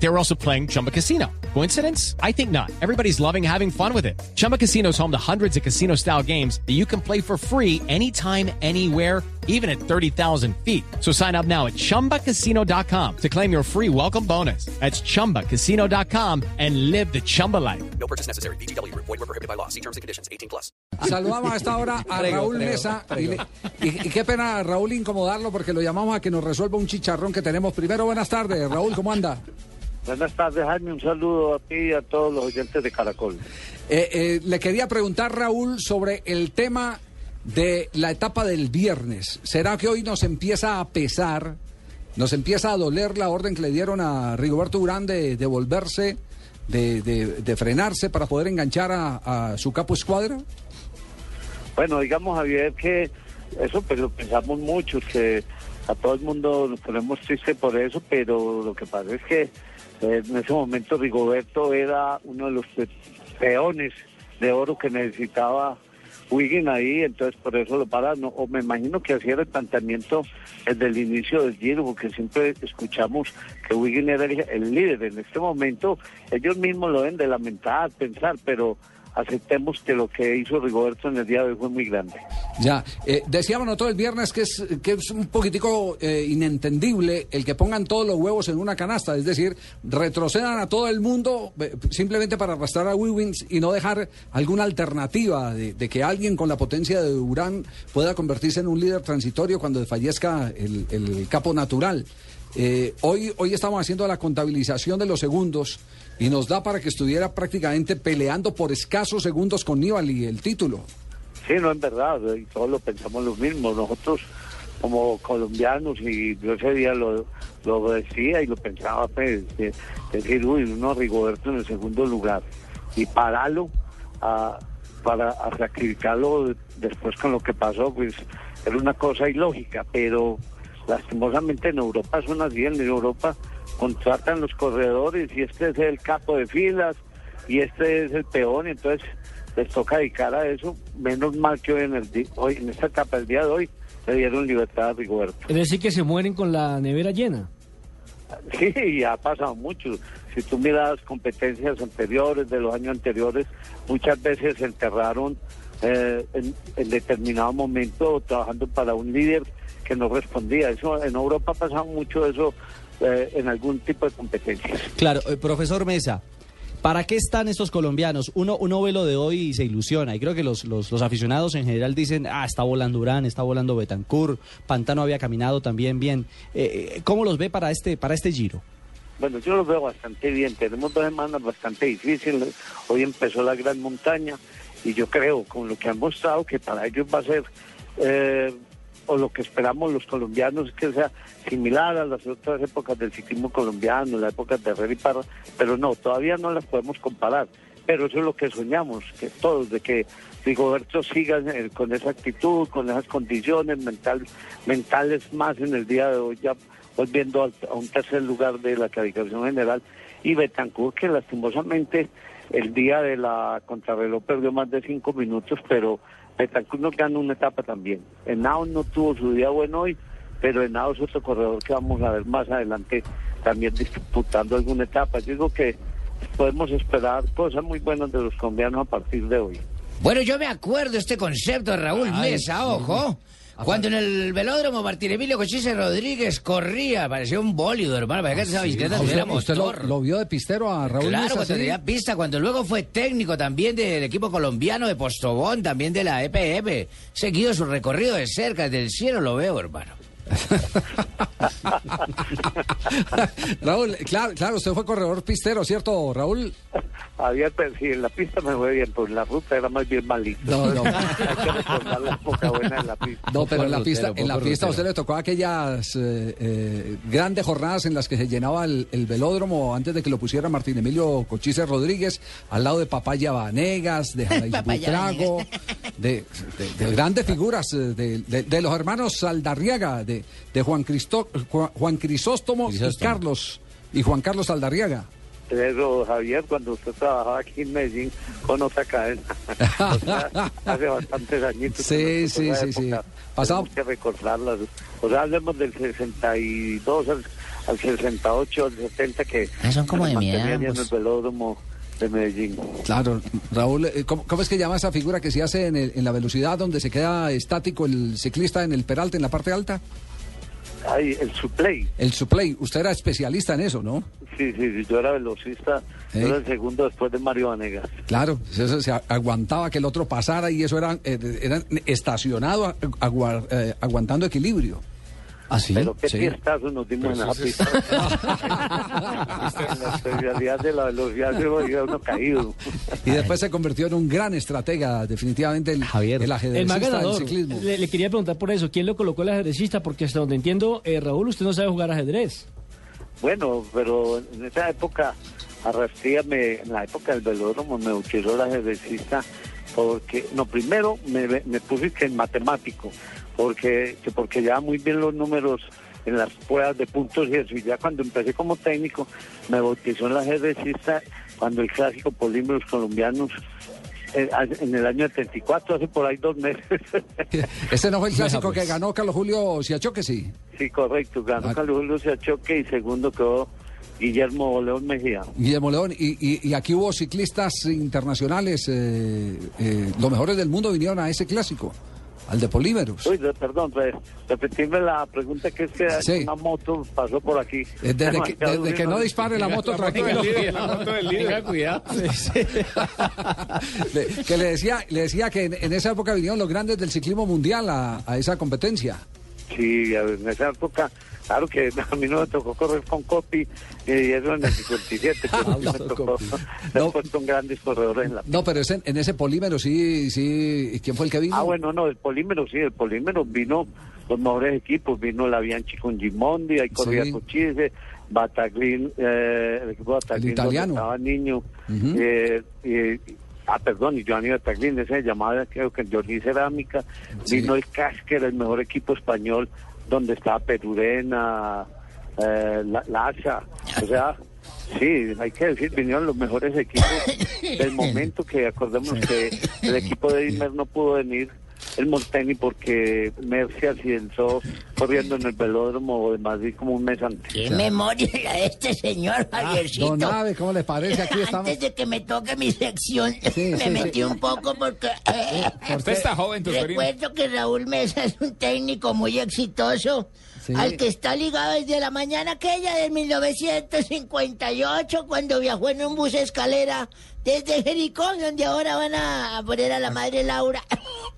They were also playing Chumba Casino. Coincidence? I think not. Everybody's loving having fun with it. Chumba Casino is home to hundreds of casino style games that you can play for free anytime, anywhere, even at 30,000 feet. So sign up now at chumbacasino.com to claim your free welcome bonus. That's chumbacasino.com and live the Chumba life. No purchase necessary. BGW. Void were prohibited by law. See terms and conditions. 18 plus. Saludamos a esta hora a Raúl Mesa. Y, y- y qué pena, Raúl, incomodarlo porque lo llamamos a que nos resuelva un chicharrón que tenemos. Primero, buenas tardes. Raúl, ¿cómo anda? Buenas tardes, Jaime. Un saludo a ti y a todos los oyentes de Caracol. Eh, eh, le quería preguntar, Raúl, sobre el tema de la etapa del viernes. ¿Será que hoy nos empieza a pesar, nos empieza a doler la orden que le dieron a Rigoberto Urán de, de volverse, de, de- de frenarse para poder enganchar a, a su capo escuadra? Bueno, digamos, Javier, que eso pues lo pensamos mucho, que a todo el mundo nos ponemos triste por eso, pero lo que pasa es que eh, en ese momento Rigoberto era uno de los pe- peones de oro que necesitaba Wiggin ahí, entonces por eso lo pararon. O me imagino que hacía el planteamiento desde el inicio del Giro, porque siempre escuchamos que Wiggin era el, el líder. En este momento ellos mismos lo deben de lamentar, pensar, pero aceptemos que lo que hizo Rigoberto en el día de hoy fue muy grande. Ya, eh, decíamos nosotros el viernes que es, que es un poquitico eh, inentendible el que pongan todos los huevos en una canasta, es decir, retrocedan a todo el mundo eh, simplemente para arrastrar a Wiggins y no dejar alguna alternativa de, que alguien con la potencia de Urán pueda convertirse en un líder transitorio cuando fallezca el capo natural. Eh, hoy, hoy estamos haciendo la contabilización de los segundos y nos da para que estuviera prácticamente peleando por escasos segundos con Nibali el título. Sí, no es verdad, y todos lo pensamos lo mismo. Nosotros, como colombianos, y yo ese día lo, lo decía y lo pensaba, pues, de- decir, uy, uno Rigoberto en el segundo lugar, y pararlo a- para sacrificarlo después con lo que pasó, pues era una cosa ilógica, pero lastimosamente en Europa son así, en Europa contratan los corredores y este es el capo de filas y este es el peón, y entonces les toca dedicar a eso, menos mal que hoy en, el hoy, en esta etapa del día de hoy le dieron libertad a Rigoberto. Es decir, que se mueren con la nevera llena. Sí, y ha pasado mucho. Si tú miras competencias anteriores, de los años anteriores, muchas veces se enterraron eh, en, en determinado momento trabajando para un líder que no respondía. Eso En Europa ha pasado mucho eso eh, en algún tipo de competencias. Claro, eh, profesor Mesa, ¿para qué están estos colombianos? Uno, uno ve lo de hoy y se ilusiona. Y creo que los, los, los aficionados en general dicen, ah, está volando Urán, está volando Betancourt, Pantano había caminado también bien. Eh, ¿Cómo los ve para este, para este giro? Bueno, yo lo veo bastante bien. Tenemos dos semanas bastante difíciles. Hoy empezó la gran montaña y yo creo, con lo que han mostrado, que para ellos va a ser, eh, lo que esperamos los colombianos, es que sea similar a las otras épocas del ciclismo colombiano, la época de Herrera Parra, pero no, todavía no las podemos comparar. Pero eso es lo que soñamos, que todos, de que Rigoberto siga con esa actitud, con esas condiciones mental, mentales más en el día de hoy, ya volviendo a un tercer lugar de la calificación general. Y Betancourt, que lastimosamente el día de la contrarreloj perdió más de cinco minutos, pero Betancourt nos ganó una etapa también. Henao no tuvo su día bueno hoy, pero Henao es otro corredor que vamos a ver más adelante también disputando alguna etapa. Yo digo que podemos esperar cosas muy buenas de los colombianos a partir de hoy. Bueno, yo me acuerdo este concepto de Raúl Mesa, ojo. Cuando en el velódromo Martín Emilio Cochise Rodríguez corría, parecía un bólido, hermano, parecía que esa bicicleta ¿A tuviera ¿Usted, usted lo, vio de pistero a Raúl Claro, Mesa, cuando sí? tenía pista, cuando luego fue técnico también del equipo colombiano de Postobón, también de la EPM. Seguido su recorrido de cerca, desde el cielo lo veo, hermano. Raúl, claro, claro, usted fue corredor pistero, ¿cierto, Raúl? Había, pues, sí, en la pista me fue bien, pero en la ruta era más bien malito. No, no. Hay que recordar la época buena de la pista. No, pero en la pista, en la pista a usted le tocó aquellas eh, eh, grandes jornadas en las que se llenaba el, el velódromo antes de que lo pusiera Martín Emilio Cochise Rodríguez, al lado de Papaya Vanegas, de Buitrago, de, de- de grandes figuras, eh, de, de- de los hermanos Saldarriaga, de, de Juan, Cristo, Juan, Crisóstomo y. Carlos, y Juan Carlos Saldarriaga. Pero Javier, cuando usted trabajaba aquí en Medellín con otra cadena, o sea, hace bastantes añitos. Sí, sí, sí, sí. Pasado- tenemos que recordarlas. O sea, hablemos del 62 al, al 68, al 70, que Ah, son como de mi mantenía edad, allá en el velódromo de Medellín. Claro, Raúl, eh, ¿cómo, cómo es que llama esa figura que se hace en, el- en la velocidad donde se queda estático el ciclista en el peralte, en la parte alta? Ay, el suplay. El suplay. Usted era especialista en eso, ¿no? Sí, sí, sí, yo era velocista, ¿Eh? yo era el segundo después de Mario Vanegas. Claro, eso se aguantaba que el otro pasara y eso era, eh, era estacionado eh, aguantando equilibrio. ¿Ah, sí? Pero qué Sí. fiestazo nos dimos en esa pista. en la especialidad de la velocidad se volvió uno caído. Y después se convirtió en un gran estratega, definitivamente el, Javier. el ajedrecista del ganador. ciclismo. Le, le quería preguntar por eso. ¿Quién lo colocó el ajedrecista? Porque hasta donde entiendo, eh, Raúl, usted no sabe jugar ajedrez. Bueno, pero en esa época, Arrastía, me, en la época del velódromo, me utilizó el ajedrecista porque, no, primero me, me puse que en matemático, porque, que porque llevaba muy bien los números en las pruebas de puntos y eso, y ya cuando empecé como técnico, me bautizó el ajedrecista cuando el clásico Polímeros Colombianos, eh, en el año 74, hace por ahí dos meses. Este no fue el clásico pues. que ganó Carlos Julio Siachoque, sí. sí, correcto, ganó Ah. Carlos Julio Siachoque y segundo quedó Guillermo León Mejía. Guillermo León, y, y- y aquí hubo ciclistas internacionales, eh, eh, los mejores del mundo vinieron a ese clásico, al de Polímeros. Uy, de- perdón, re- repetirme la pregunta que es que Sí. una moto pasó por aquí. Eh, Desde que, desde que no dispare la moto, tranquilo. Cuidado. Que le decía, le decía que en, en esa época vinieron los grandes del ciclismo mundial a, a esa competencia. Sí, en esa época, claro que a mí no me tocó correr con Copy, y eso en el 57, pero sí me tocó. No. grandes corredores en la No, pero ese- en ese Polímero sí, sí. ¿Quién fue el que vino? Ah, bueno, no, el polímero sí, el polímero vino los mejores equipos, vino la Bianchi con Gimondi, ahí corría Sí. Cochise, Bataglin, eh, el equipo Bataglin El italiano. estaba niño, eh, y- ah, perdón, y Giovanni Bataglin, ese se llamaba, creo que Johnny Cerámica, Sí. vino el Casquer, el mejor equipo español, donde estaba Perurena, eh, Laza, o sea... Sí, hay que decir, vinieron los mejores equipos del momento que acordemos que el equipo de Dimer no pudo venir el Monteni porque Mercy accidentó corriendo en el velódromo de Madrid como un mes antes. ¿Qué memoria la de este señor, Javiercito? Don Ave, ¿cómo le parece? Aquí estamos. Antes de que me toque mi sección, Sí, me sí, metí sí. un poco porque... eh, Usted está joven, Tusperino. Recuerdo que Raúl Mesa es un técnico muy exitoso, Sí. al que está ligado desde la mañana aquella de 1958, cuando viajó en un bus escalera desde Jericó, donde ahora van a poner a la madre Laura.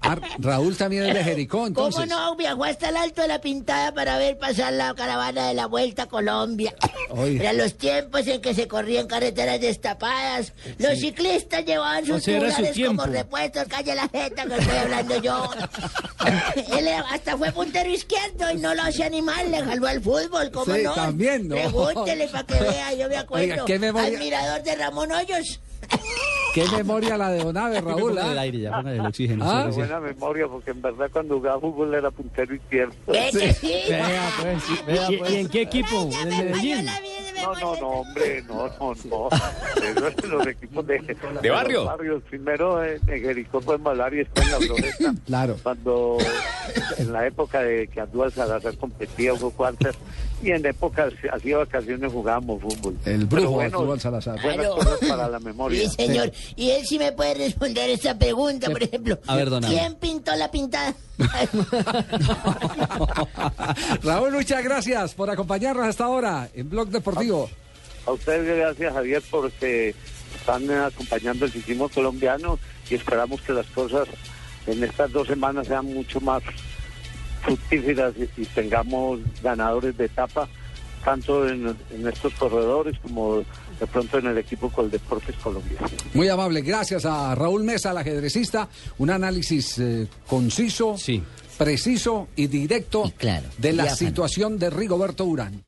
Ah, Raúl también es de Jericó, entonces. ¿Cómo no? Viajó hasta el Alto de la Pintada para ver pasar la caravana de la Vuelta a Colombia. Oye. Eran los tiempos en que se corrían carreteras destapadas. Los ciclistas llevaban sus O sea, su como repuestos. Calle la jeta que estoy hablando yo. Él hasta fue puntero izquierdo y no lo hacía ni mal. Le jaló al fútbol, ¿cómo Sí, no? también, ¿no? Pregúntele para que vea, yo me acuerdo. Oiga, ¿qué memoria? Admirador de Ramón Hoyos. Qué memoria la de Don Ave, Raúl. Póngale el ¿ah? aire ya, el oxígeno. Ah. Buena memoria porque en verdad cuando jugaba fútbol era puntero izquierdo. Pues, ¿Y, y en qué equipo? ¿En Medellín? No, no, no, hombre, no, no, no. Eso es los equipos de, de barrio? los barrios. Primero en, en Jericó hablar y después en la Floresta. Claro. Cuando en la época de que Andúa Salazar competía, Hugo Cuartas, y en épocas así de vacaciones jugábamos fútbol. El brujo bueno, Arturo Salazar. Claro. para la memoria. Sí, señor. Y él sí me puede responder esta pregunta, por ejemplo. A ver, don Abel. ¿Quién pintó la pintada? Raúl, muchas gracias por acompañarnos hasta ahora en Blog Deportivo. A ustedes gracias, Javier, porque están acompañando el ciclismo colombiano y esperamos que las cosas en estas dos semanas sean mucho más fructíferas y, y tengamos ganadores de etapa, tanto en, en estos corredores como de pronto en el equipo Coldeportes colombiano. Muy amable, gracias a Raúl Mesa, el ajedrecista. Un análisis eh, conciso, Sí. preciso y directo Y claro, de la diáfano. situación de Rigoberto Urán.